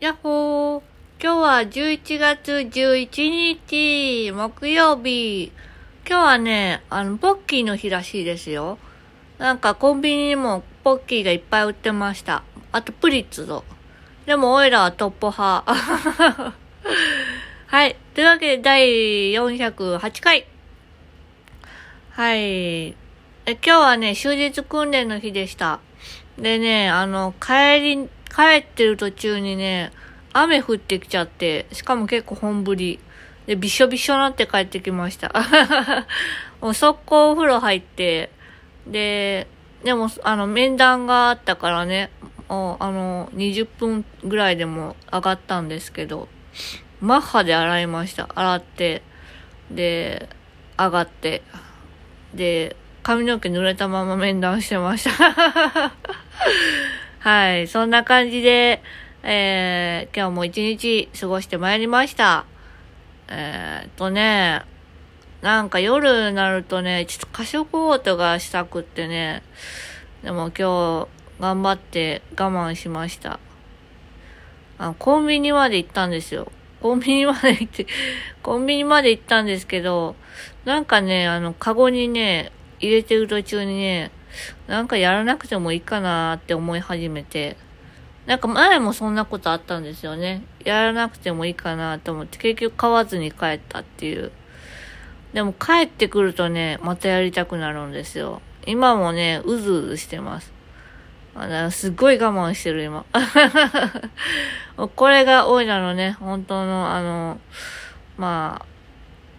やっほー。今日は11月11日、木曜日。今日はね、あの、ポッキーの日らしいですよ。なんかコンビニにもポッキーがいっぱい売ってました。あとプリッツぞ。でもオイラはトッポ派。はい。というわけで第408回。はい。え、今日はね、終日訓練の日でした。でね、あの、帰り、帰ってる途中にね、雨降ってきちゃって、しかも結構本降り。で、びしょびしょなって帰ってきました。もう速攻お風呂入って、で、でも、あの、面談があったからね、あの、20分ぐらいでも上がったんですけど、マッハで洗いました。洗って、で、上がって、で、髪の毛濡れたまま面談してました。はい。そんな感じで、えー、今日も一日過ごしてまいりました。えー、っとね、なんか夜になるとね、ちょっと過食オートがしたくってね、でも今日頑張って我慢しました。あコンビニまで行ったんですよ。コンビニまで行って、コンビニまで行ったんですけど、なんかね、あの、カゴにね、入れてる途中にね、なんかやらなくてもいいかなって思い始めて、なんか前もそんなことあったんですよね。やらなくてもいいかなと思って、結局買わずに帰ったっていう。でも帰ってくるとね、またやりたくなるんですよ。今もね、うずうずしてます。あのすっごい我慢してる、今。これがオイラのね、本当の、あの、ま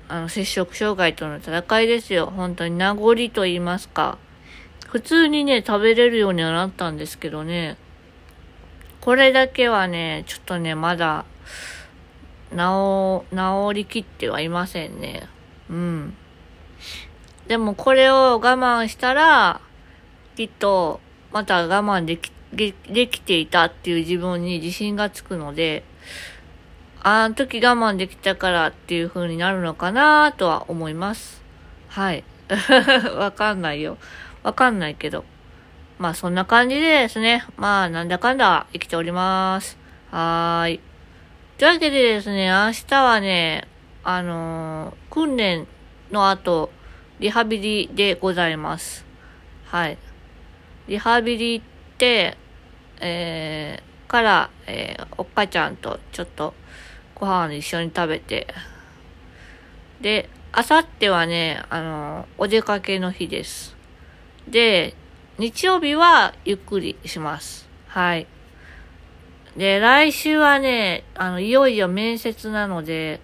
あ、あの、接触障害との戦いですよ。本当に名残と言いますか。普通にね、食べれるようにはなったんですけどね、これだけはね、ちょっとね、まだ、治、治りきってはいませんね。うん。でもこれを我慢したら、きっと、また我慢でき、できていたっていう自分に自信がつくので、あの時我慢できたからっていう風になるのかなとは思います。はい。わかんないよ。わかんないけど。まあそんな感じでですね。まあなんだかんだ生きております。はーい。というわけでですね、明日はね、あのー、訓練の後、リハビリでございます。はい。リハビリって、えー、から、えー、おっかちゃんとちょっとご飯一緒に食べて、で、あさってはね、あの、お出かけの日です。で、日曜日はゆっくりします。はい。で、来週はね、あの、いよいよ面接なので、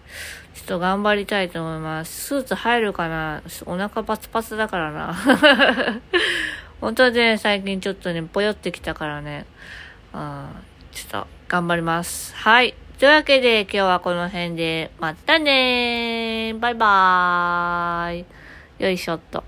ちょっと頑張りたいと思います。スーツ入るかな？お腹パツパツだからな。本当はね、最近ちょっとね、ぽよってきたからね、あちょっと頑張ります。はい。というわけで今日はこの辺で、またねーバイバーイよいしょっと。